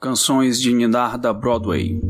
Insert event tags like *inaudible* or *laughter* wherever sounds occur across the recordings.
Canções de Ninar da Broadway.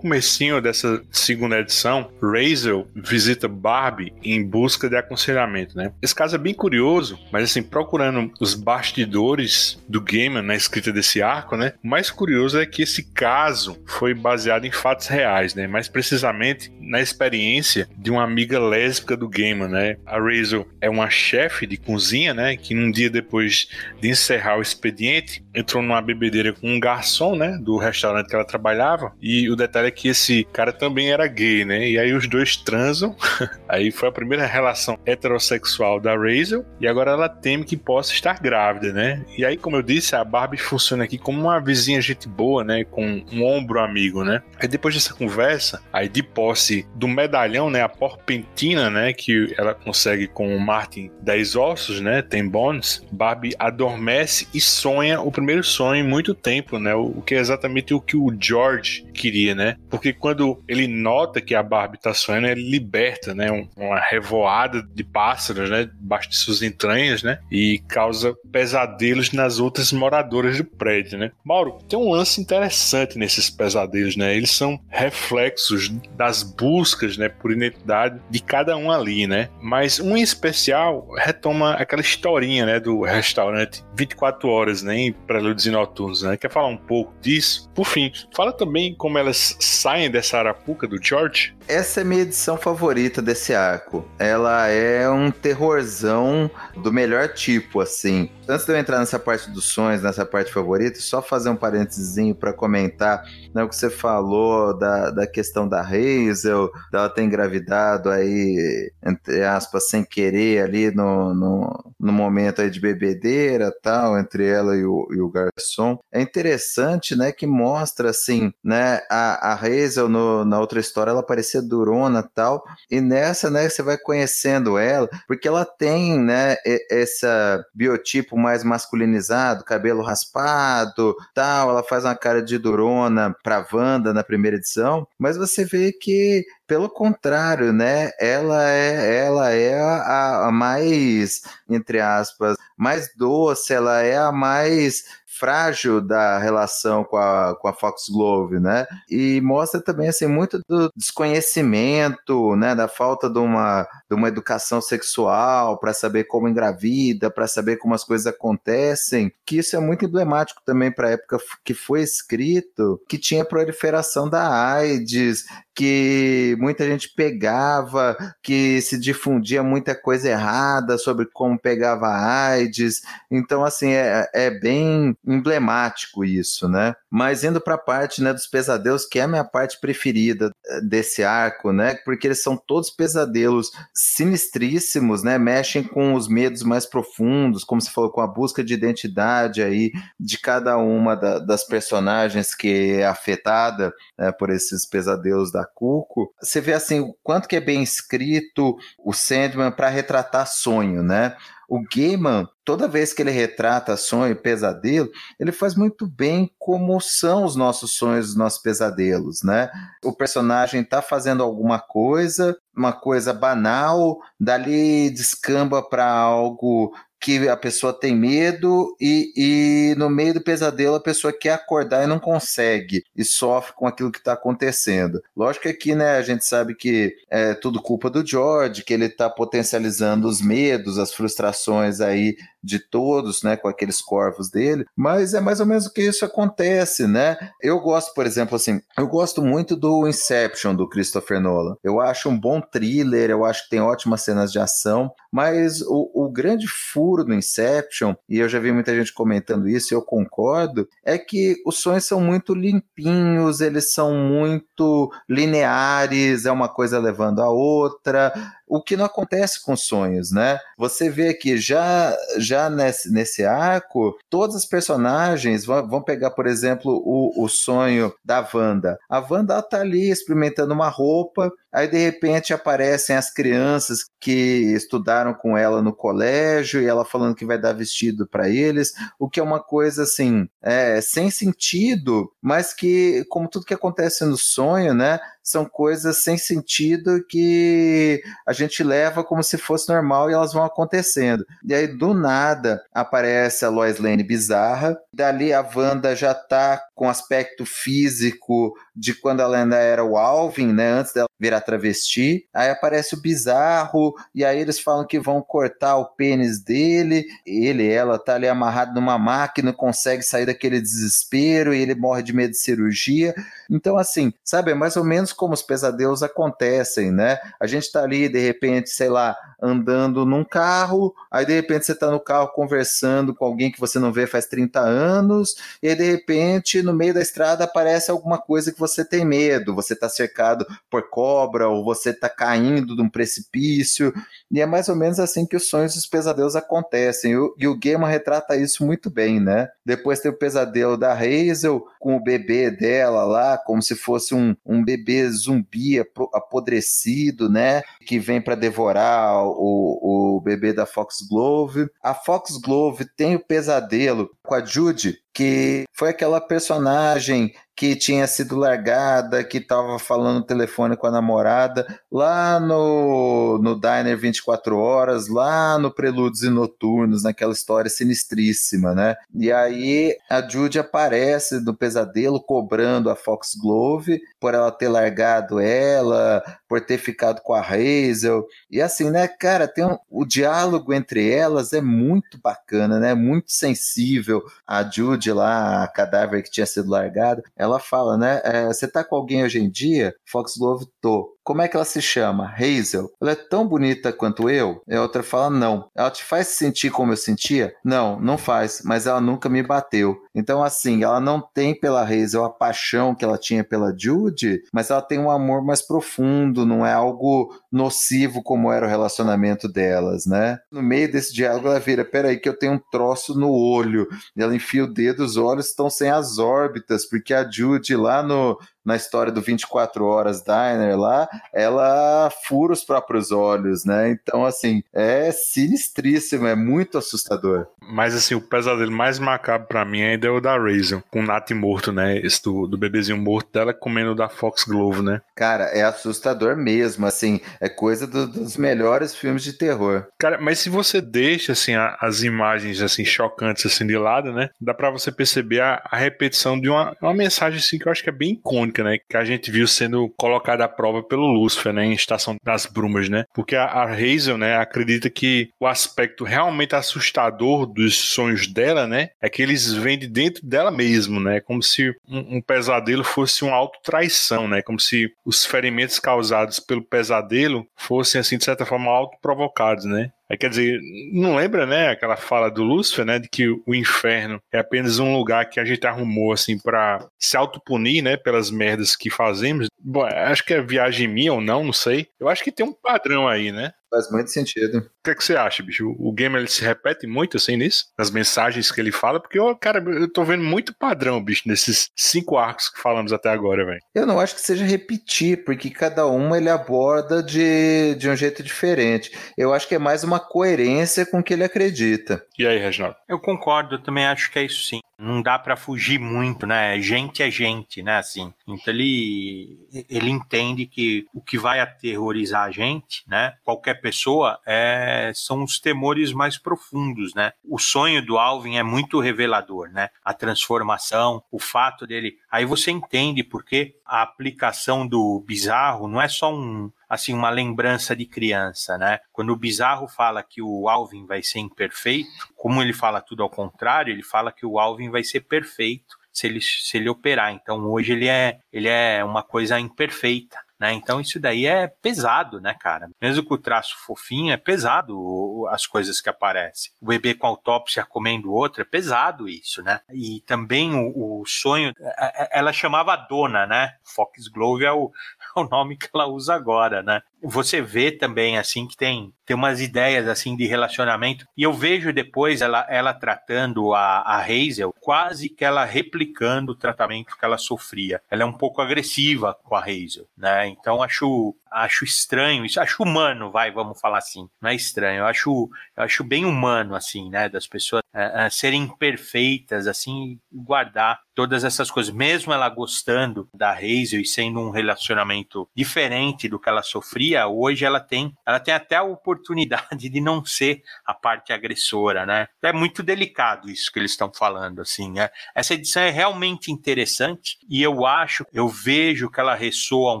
Comecinho dessa segunda edição, Razel visita Barbie em busca de aconselhamento, né? Esse caso é bem curioso, mas assim, procurando os bastidores do Gaiman na escrita desse arco, né? O mais curioso é que esse caso foi baseado em fatos reais, né? Mais precisamente na experiência de uma amiga lésbica do Gaiman, né? A Razel é uma chefe de cozinha, né? Que num dia depois de encerrar o expediente, entrou numa bebedeira com um garçom, né? Do restaurante que ela trabalhava. E o detalhe é que esse cara também era gay, né? E aí os dois transam. *laughs* aí foi a primeira relação heterossexual da Razel. E agora ela teme que possa estar grávida, né? E aí, como eu disse, a Barbie funciona aqui como uma vizinha gente boa, né? Com um ombro amigo, né? Aí depois dessa conversa, aí de posse do medalhão, né? A porpentina, né? Que ela consegue com o Martin 10 ossos, né? Tem bones. Barbie adormece e sonha o primeiro sonho em muito tempo, né? O que é exatamente o que o George queria, né? Porque quando ele nota que a Barbie tá sonhando, ele liberta, né? uma revoada de pássaros, né? Debaixo de suas entranhas, né? E causa pesadelos nas outras moradoras do prédio, né? Mauro, tem um lance interessante nesses pesadelos, né? Eles são reflexos das buscas, né? Por identidade de cada um ali, né? Mas um em especial retoma aquela historinha, né? Do restaurante 24 horas, né? Em Prelúdios e Noturnos, né? Quer falar um pouco disso? Por fim, fala também como elas saem dessa arapuca do George? Essa é minha edição favorita desse arco. Ela é um terrorzão do melhor tipo, assim. Antes de eu entrar nessa parte dos sonhos, nessa parte favorita, só fazer um parênteses para comentar né, o que você falou da, da questão da Hazel, dela ter engravidado aí, entre aspas, sem querer ali no, no, no momento aí de bebedeira tal, entre ela e o, e o garçom. É interessante, né, que mostra, assim, né, a, a Hazel no, na outra história, ela parecia durona tal, e nessa, né, você vai conhecendo ela, porque ela tem, né, esse biotipo mais masculinizado, cabelo raspado, tal, ela faz uma cara de durona pra Wanda na primeira edição, mas você vê que pelo contrário, né? Ela é, ela é a, a mais, entre aspas, mais doce, ela é a mais frágil da relação com a, com a Foxglove, né? E mostra também assim muito do desconhecimento, né, da falta de uma, de uma educação sexual para saber como engravida, para saber como as coisas acontecem, que isso é muito emblemático também para a época que foi escrito, que tinha proliferação da AIDS, que muita gente pegava, que se difundia muita coisa errada sobre como pegava AIDS. Então, assim, é, é bem emblemático isso, né? Mas indo para a parte né, dos pesadelos, que é a minha parte preferida eh, desse arco, né? Porque eles são todos pesadelos sinistríssimos, né? Mexem com os medos mais profundos, como você falou, com a busca de identidade aí de cada uma da, das personagens que é afetada né, por esses pesadelos da Cuco, você vê assim o quanto que é bem escrito o Sandman para retratar sonho, né? O Gaiman, toda vez que ele retrata sonho e pesadelo, ele faz muito bem como são os nossos sonhos, os nossos pesadelos, né? O personagem está fazendo alguma coisa, uma coisa banal, dali descamba para algo que a pessoa tem medo e, e no meio do pesadelo a pessoa quer acordar e não consegue e sofre com aquilo que está acontecendo. Lógico que aqui, né, a gente sabe que é tudo culpa do George, que ele está potencializando os medos, as frustrações aí de todos, né, com aqueles corvos dele, mas é mais ou menos o que isso acontece, né? Eu gosto, por exemplo, assim, eu gosto muito do Inception do Christopher Nolan. Eu acho um bom thriller, eu acho que tem ótimas cenas de ação, mas o, o grande furo do Inception, e eu já vi muita gente comentando isso, e eu concordo, é que os sonhos são muito limpinhos, eles são muito lineares, é uma coisa levando a outra, o que não acontece com sonhos, né? Você vê que já, já nesse, nesse arco, todas as personagens vão, vão pegar, por exemplo, o, o sonho da Wanda. A Wanda tá ali experimentando uma roupa, aí de repente aparecem as crianças que estudaram com ela no colégio e ela falando que vai dar vestido para eles, o que é uma coisa assim, é, sem sentido, mas que, como tudo que acontece no sonho, né? São coisas sem sentido que a gente leva como se fosse normal e elas vão acontecendo. E aí, do nada, aparece a Lois Lane bizarra. Dali, a Wanda já tá com aspecto físico de quando ela ainda era o Alvin, né? Antes dela virar travesti. Aí aparece o bizarro, e aí eles falam que vão cortar o pênis dele. Ele, ela, tá ali amarrado numa máquina, consegue sair daquele desespero e ele morre de medo de cirurgia. Então, assim, sabe, é mais ou menos como os pesadelos acontecem, né? A gente tá ali, de repente, sei lá, andando num carro, aí de repente você tá no carro conversando com alguém que você não vê faz 30 anos, e aí, de repente, no meio da estrada aparece alguma coisa que você tem medo, você tá cercado por cobra, ou você tá caindo de um precipício, e é mais ou menos assim que os sonhos e os pesadelos acontecem, e o Gaiman retrata isso muito bem, né? Depois tem o pesadelo da Hazel com o bebê dela lá, como se fosse um, um bebê zumbi apodrecido, né? Que vem para devorar o, o bebê da Foxglove. A Foxglove tem o pesadelo com a Judy, que foi aquela personagem que tinha sido largada, que estava falando no telefone com a namorada, lá no, no Diner 24 Horas, lá no Prelúdios e Noturnos, naquela história sinistríssima, né? E aí a Judy aparece no pesadelo cobrando a Foxglove por ela ter largado ela, por ter ficado com a Hazel. E assim, né, cara, tem um, o diálogo entre elas é muito bacana, né? Muito sensível. A Judy lá, a cadáver que tinha sido largada, ela fala, né? É, você tá com alguém hoje em dia? Foxglove, tô. Como é que ela se chama? Hazel. Ela é tão bonita quanto eu? E a outra fala, não. Ela te faz sentir como eu sentia? Não, não faz, mas ela nunca me bateu. Então, assim, ela não tem pela Hazel a paixão que ela tinha pela Judy, mas ela tem um amor mais profundo, não é algo nocivo como era o relacionamento delas, né? No meio desse diálogo, ela vira: peraí, que eu tenho um troço no olho. E ela enfia o dedo, os olhos estão sem as órbitas, porque a Judy lá no, na história do 24 Horas Diner lá, ela fura os próprios olhos, né? Então, assim, é sinistríssimo, é muito assustador. Mas, assim, o pesadelo mais macabro para mim ainda é o da Raisin, com o Nat morto, né? Esse do, do bebezinho morto dela comendo da Fox Glove, né? Cara, é assustador mesmo, assim, é coisa do, dos melhores filmes de terror. Cara, mas se você deixa, assim, a, as imagens, assim, chocantes, assim, de lado, né? Dá para você perceber a, a repetição de uma, uma mensagem, assim, que eu acho que é bem icônica né? Que a gente viu sendo colocada à prova pelo Lúcifer, né? Em Estação das Brumas, né? Porque a, a Hazel, né? Acredita que o aspecto realmente assustador dos sonhos dela, né? É que eles vêm de dentro dela mesmo, né? Como se um, um pesadelo fosse uma autotraição, né? Como se os ferimentos causados pelo pesadelo fossem, assim, de certa forma, autoprovocados, né? Aí, quer dizer, não lembra, né, aquela fala do Lúcifer, né, de que o inferno é apenas um lugar que a gente arrumou, assim, para se autopunir, né, pelas merdas que fazemos. Bom, acho que é viagem minha ou não, não sei. Eu acho que tem um padrão aí, né? Faz muito sentido. O que, é que você acha, bicho? O game ele se repete muito assim nisso? Nas mensagens que ele fala? Porque, eu, cara, eu tô vendo muito padrão, bicho, nesses cinco arcos que falamos até agora, velho. Eu não acho que seja repetir, porque cada uma ele aborda de, de um jeito diferente. Eu acho que é mais uma coerência com o que ele acredita. E aí, Reginaldo? Eu concordo, eu também acho que é isso sim não dá para fugir muito, né? Gente é gente, né? Assim, então ele ele entende que o que vai aterrorizar a gente, né? Qualquer pessoa é são os temores mais profundos, né? O sonho do Alvin é muito revelador, né? A transformação, o fato dele, aí você entende porque a aplicação do bizarro não é só um assim uma lembrança de criança, né? Quando o Bizarro fala que o Alvin vai ser imperfeito, como ele fala tudo ao contrário, ele fala que o Alvin vai ser perfeito se ele, se ele operar. Então hoje ele é, ele é uma coisa imperfeita. né? Então isso daí é pesado, né, cara? Mesmo com o traço fofinho, é pesado as coisas que aparecem. O bebê com autópsia comendo outro, é pesado isso, né? E também o, o sonho, é, é, ela chamava Dona, né? Foxglove é o, *laughs* o nome que ela usa agora, né? Você vê também, assim, que tem, tem umas ideias, assim, de relacionamento. E eu vejo depois ela, ela tratando a, a Hazel, quase que ela replicando o tratamento que ela sofria. Ela é um pouco agressiva com a Hazel, né? Então acho acho estranho isso, acho humano, vai, vamos falar assim, não é estranho, eu acho, eu acho bem humano, assim, né, das pessoas é, é, serem perfeitas, assim, guardar todas essas coisas, mesmo ela gostando da Hazel e sendo um relacionamento diferente do que ela sofria, hoje ela tem, ela tem até a oportunidade de não ser a parte agressora, né, é muito delicado isso que eles estão falando, assim, né? essa edição é realmente interessante e eu acho, eu vejo que ela ressoa um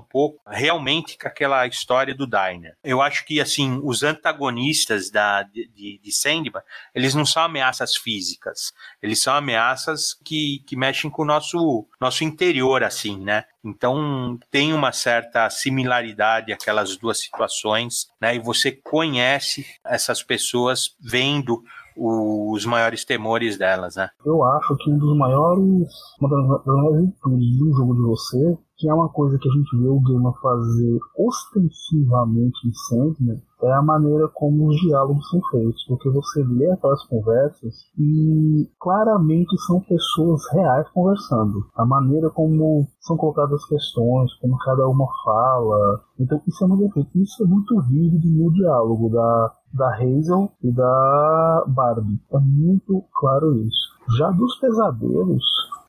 pouco realmente com aquela história do Diner. Eu acho que, assim, os antagonistas da, de, de, de Sandman, eles não são ameaças físicas, eles são ameaças que, que mexem com o nosso, nosso interior, assim, né? Então, tem uma certa similaridade aquelas duas situações, né? E você conhece essas pessoas vendo os maiores temores delas, né? Eu acho que um dos maiores, uma das maiores virtudes de jogo de você que é uma coisa que a gente vê o Gamer fazer ostensivamente em Sandman, é a maneira como os diálogos são feitos, porque você lê aquelas conversas e claramente são pessoas reais conversando. A maneira como são colocadas as questões, como cada uma fala. Então isso é muito isso é muito vívido no diálogo da, da Hazel e da Barbie. É muito claro isso. Já dos pesadelos,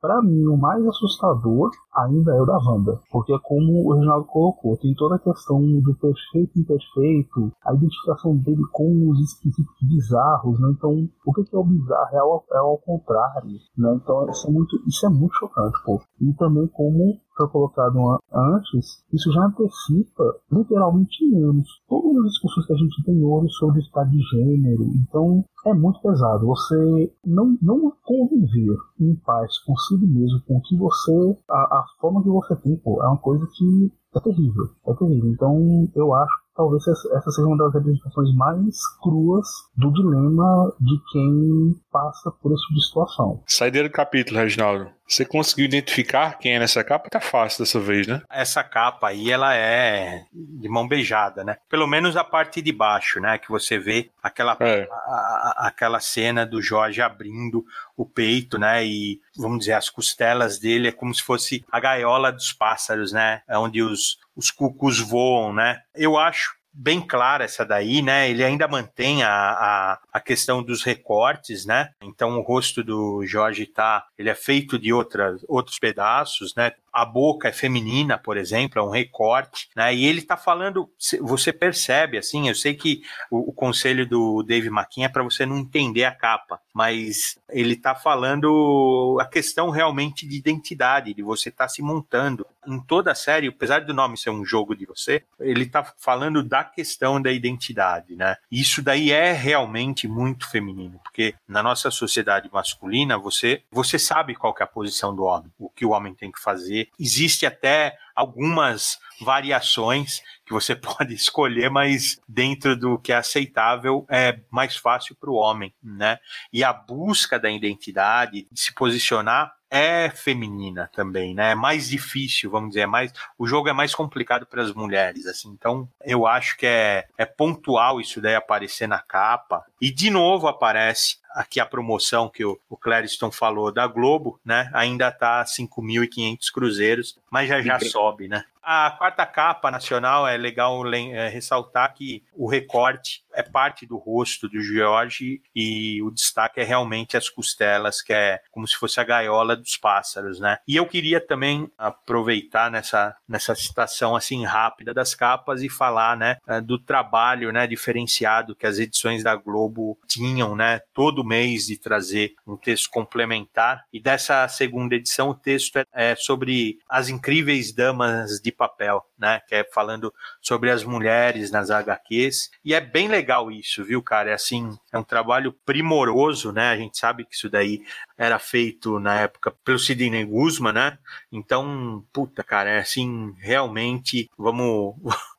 para mim, o mais assustador ainda é o da Wanda. Porque é como o Reginaldo colocou, tem toda a questão do perfeito e imperfeito, a identificação dele com os esquisitos bizarros, né? Então, o que é o bizarro? É ao, é ao contrário, né? Então, isso é muito, isso é muito chocante, pô. E também como foi colocado antes, isso já antecipa literalmente anos todas as discussões que a gente tem hoje sobre o estado de gênero. Então é muito pesado. Você não, não conviver em paz consigo mesmo, com que você. A, a forma que você tem, pô, é uma coisa que é terrível. É terrível. Então eu acho talvez essa seja uma das representações mais cruas do dilema de quem passa por esse tipo situação. Saideira do capítulo, Reginaldo. Você conseguiu identificar quem é nessa capa? Tá fácil dessa vez, né? Essa capa aí, ela é de mão beijada, né? Pelo menos a parte de baixo, né? Que você vê aquela, é. a, a, aquela cena do Jorge abrindo o peito, né? E, vamos dizer, as costelas dele é como se fosse a gaiola dos pássaros, né? É onde os, os cucos voam, né? Eu acho bem clara essa daí, né? Ele ainda mantém a, a, a, questão dos recortes, né? Então o rosto do Jorge tá, ele é feito de outras, outros pedaços, né? A boca é feminina, por exemplo, é um recorte, né? E ele está falando, você percebe, assim, eu sei que o, o conselho do Dave McKean é para você não entender a capa, mas ele está falando a questão realmente de identidade, de você estar tá se montando. Em toda a série, apesar do nome ser um jogo de você, ele está falando da questão da identidade, né? Isso daí é realmente muito feminino, porque na nossa sociedade masculina, você, você sabe qual é a posição do homem, o que o homem tem que fazer, Existe até algumas variações que você *laughs* pode escolher, mas dentro do que é aceitável é mais fácil para o homem, né? E a busca da identidade, de se posicionar é feminina também, né? É mais difícil, vamos dizer, é mais o jogo é mais complicado para as mulheres, assim. Então, eu acho que é, é pontual isso daí aparecer na capa. E de novo aparece aqui a promoção que o, o Clériston falou da Globo, né? Ainda tá 5.500 cruzeiros, mas já já sobe, né? A quarta capa nacional é legal é, ressaltar que o recorte é parte do rosto do George e o destaque é realmente as costelas, que é como se fosse a gaiola dos pássaros, né? E eu queria também aproveitar nessa, nessa citação assim rápida das capas e falar, né, é, do trabalho, né, diferenciado que as edições da Globo tinham, né? Todo mês de trazer um texto complementar. E dessa segunda edição, o texto é, é sobre as incríveis damas de papel, né? Que é falando sobre as mulheres nas HQs. E é bem legal isso, viu, cara? É assim, é um trabalho primoroso, né? A gente sabe que isso daí era feito na época pelo Sidney Guzman, né? Então, puta, cara, é assim, realmente, vamos,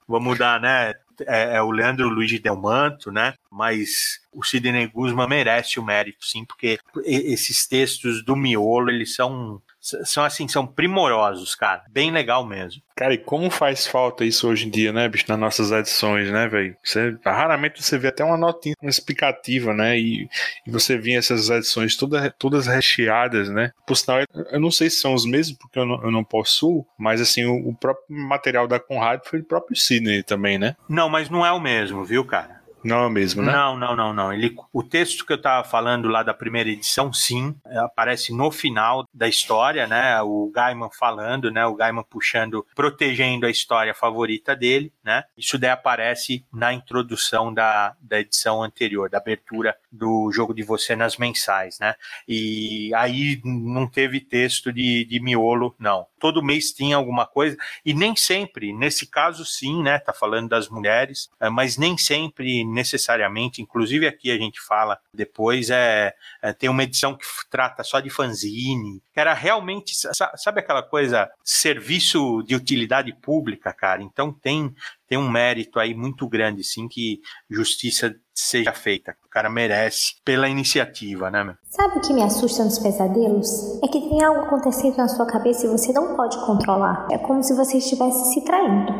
vamos dar, né? É, é, o Leandro Luiz Delmanto, né? Mas o Sidney Guzman merece o mérito, sim, porque esses textos do miolo, eles são são assim, são primorosos, cara. Bem legal mesmo. Cara, e como faz falta isso hoje em dia, né, bicho, nas nossas edições, né, velho? Raramente você vê até uma notinha explicativa, né? E, e você vê essas edições todas, todas recheadas, né? Por sinal, eu não sei se são os mesmos, porque eu não, eu não possuo, mas assim, o, o próprio material da Conrad foi o próprio Sidney também, né? Não, mas não é o mesmo, viu, cara? Não é o mesmo, né? Não, não, não, não. Ele, o texto que eu estava falando lá da primeira edição, sim, aparece no final da história, né? O Gaiman falando, né? O Gaiman puxando, protegendo a história favorita dele, né? Isso daí aparece na introdução da, da edição anterior, da abertura do jogo de você nas mensais, né? E aí não teve texto de, de miolo, não. Todo mês tinha alguma coisa, e nem sempre, nesse caso sim, né? Tá falando das mulheres, é, mas nem sempre necessariamente, inclusive aqui a gente fala depois, é, é tem uma edição que trata só de fanzine, era realmente, sabe aquela coisa, serviço de utilidade pública, cara? Então tem, tem um mérito aí muito grande, sim, que justiça seja feita. O cara merece pela iniciativa, né, meu? Sabe o que me assusta nos pesadelos? É que tem algo acontecendo na sua cabeça e você não pode controlar. É como se você estivesse se traindo.